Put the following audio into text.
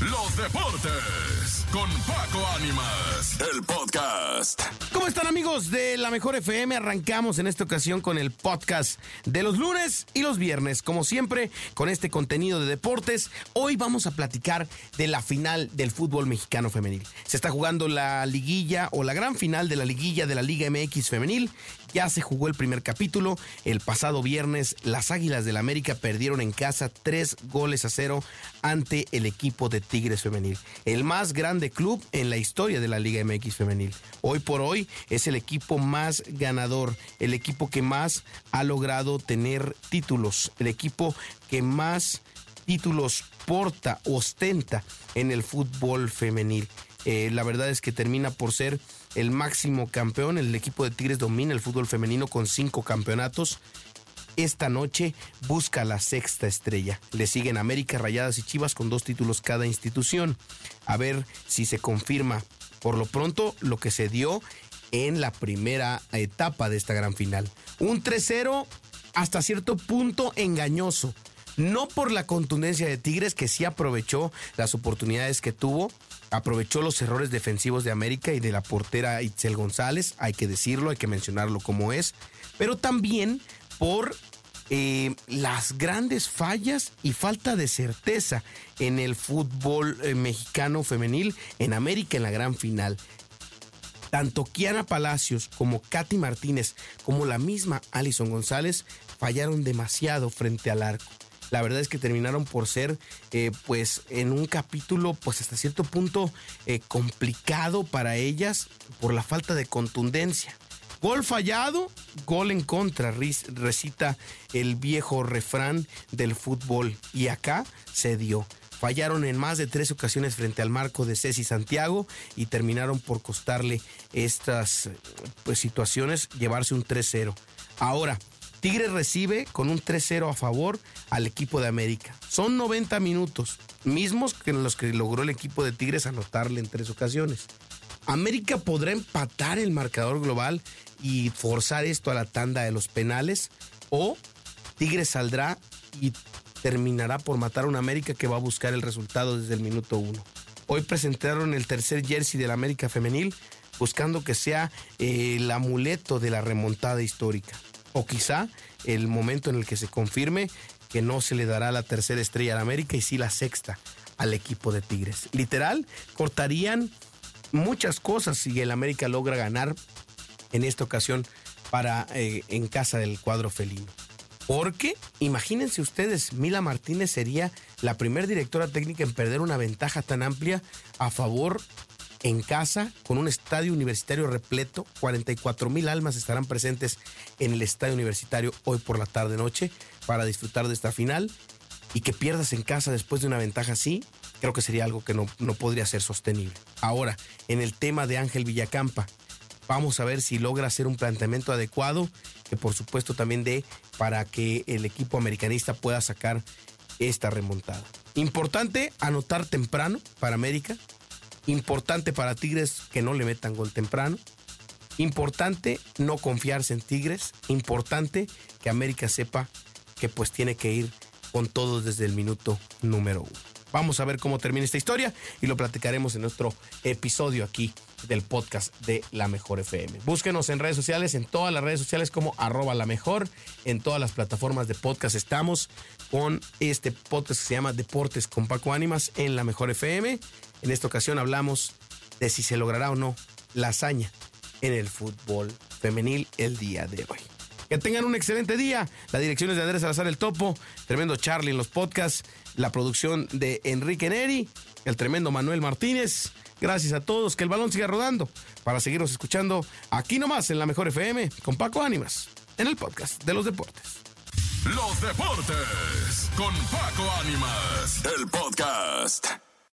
los deportes con Paco Ánimas, el podcast. ¿Cómo están amigos de la Mejor FM? Arrancamos en esta ocasión con el podcast de los lunes y los viernes, como siempre, con este contenido de deportes. Hoy vamos a platicar de la final del fútbol mexicano femenil. Se está jugando la liguilla o la gran final de la liguilla de la Liga MX femenil. Ya se jugó el primer capítulo. El pasado viernes, las Águilas del América perdieron en casa tres goles a cero ante el equipo de Tigres Femenil, el más grande club en la historia de la Liga MX Femenil. Hoy por hoy es el equipo más ganador, el equipo que más ha logrado tener títulos, el equipo que más títulos porta, ostenta en el fútbol femenil. Eh, la verdad es que termina por ser el máximo campeón. El equipo de Tigres domina el fútbol femenino con cinco campeonatos. Esta noche busca la sexta estrella. Le siguen América, Rayadas y Chivas con dos títulos cada institución. A ver si se confirma por lo pronto lo que se dio en la primera etapa de esta gran final. Un 3-0 hasta cierto punto engañoso. No por la contundencia de Tigres, que sí aprovechó las oportunidades que tuvo, aprovechó los errores defensivos de América y de la portera Itzel González, hay que decirlo, hay que mencionarlo como es, pero también por eh, las grandes fallas y falta de certeza en el fútbol eh, mexicano femenil en América en la gran final. Tanto Kiana Palacios como Katy Martínez como la misma Alison González fallaron demasiado frente al arco la verdad es que terminaron por ser, eh, pues, en un capítulo, pues, hasta cierto punto complicado para ellas por la falta de contundencia. Gol fallado, gol en contra, recita el viejo refrán del fútbol. Y acá se dio. Fallaron en más de tres ocasiones frente al marco de Ceci Santiago y terminaron por costarle estas pues, situaciones, llevarse un 3-0. Ahora, Tigres recibe con un 3-0 a favor al equipo de América. Son 90 minutos, mismos que en los que logró el equipo de Tigres anotarle en tres ocasiones. América podrá empatar el marcador global y forzar esto a la tanda de los penales o Tigres saldrá y terminará por matar a un América que va a buscar el resultado desde el minuto uno. Hoy presentaron el tercer jersey del América femenil buscando que sea eh, el amuleto de la remontada histórica o quizá el momento en el que se confirme que no se le dará la tercera estrella al América y sí la sexta al equipo de Tigres. Literal, cortarían muchas cosas si el América logra ganar en esta ocasión para eh, en casa del cuadro felino. Porque, imagínense ustedes, Mila Martínez sería la primera directora técnica en perder una ventaja tan amplia a favor en casa, con un estadio universitario repleto. 44 mil almas estarán presentes en el estadio universitario hoy por la tarde-noche para disfrutar de esta final. Y que pierdas en casa después de una ventaja así, creo que sería algo que no, no podría ser sostenible. Ahora, en el tema de Ángel Villacampa, vamos a ver si logra hacer un planteamiento adecuado, que por supuesto también dé para que el equipo americanista pueda sacar esta remontada. Importante anotar temprano para América, Importante para Tigres que no le metan gol temprano. Importante no confiarse en Tigres. Importante que América sepa que pues tiene que ir con todo desde el minuto número uno. Vamos a ver cómo termina esta historia y lo platicaremos en nuestro episodio aquí del podcast de La Mejor FM. Búsquenos en redes sociales, en todas las redes sociales como arroba la mejor, en todas las plataformas de podcast estamos con este podcast que se llama Deportes con Paco Ánimas en La Mejor FM. En esta ocasión hablamos de si se logrará o no la hazaña en el fútbol femenil el día de hoy. Que tengan un excelente día. La dirección es de Andrés Salazar el Topo, tremendo Charlie en los podcasts, la producción de Enrique Neri, el tremendo Manuel Martínez. Gracias a todos, que el balón siga rodando para seguirnos escuchando aquí nomás en la Mejor FM con Paco Ánimas, en el podcast de los deportes. Los deportes con Paco Ánimas, el podcast.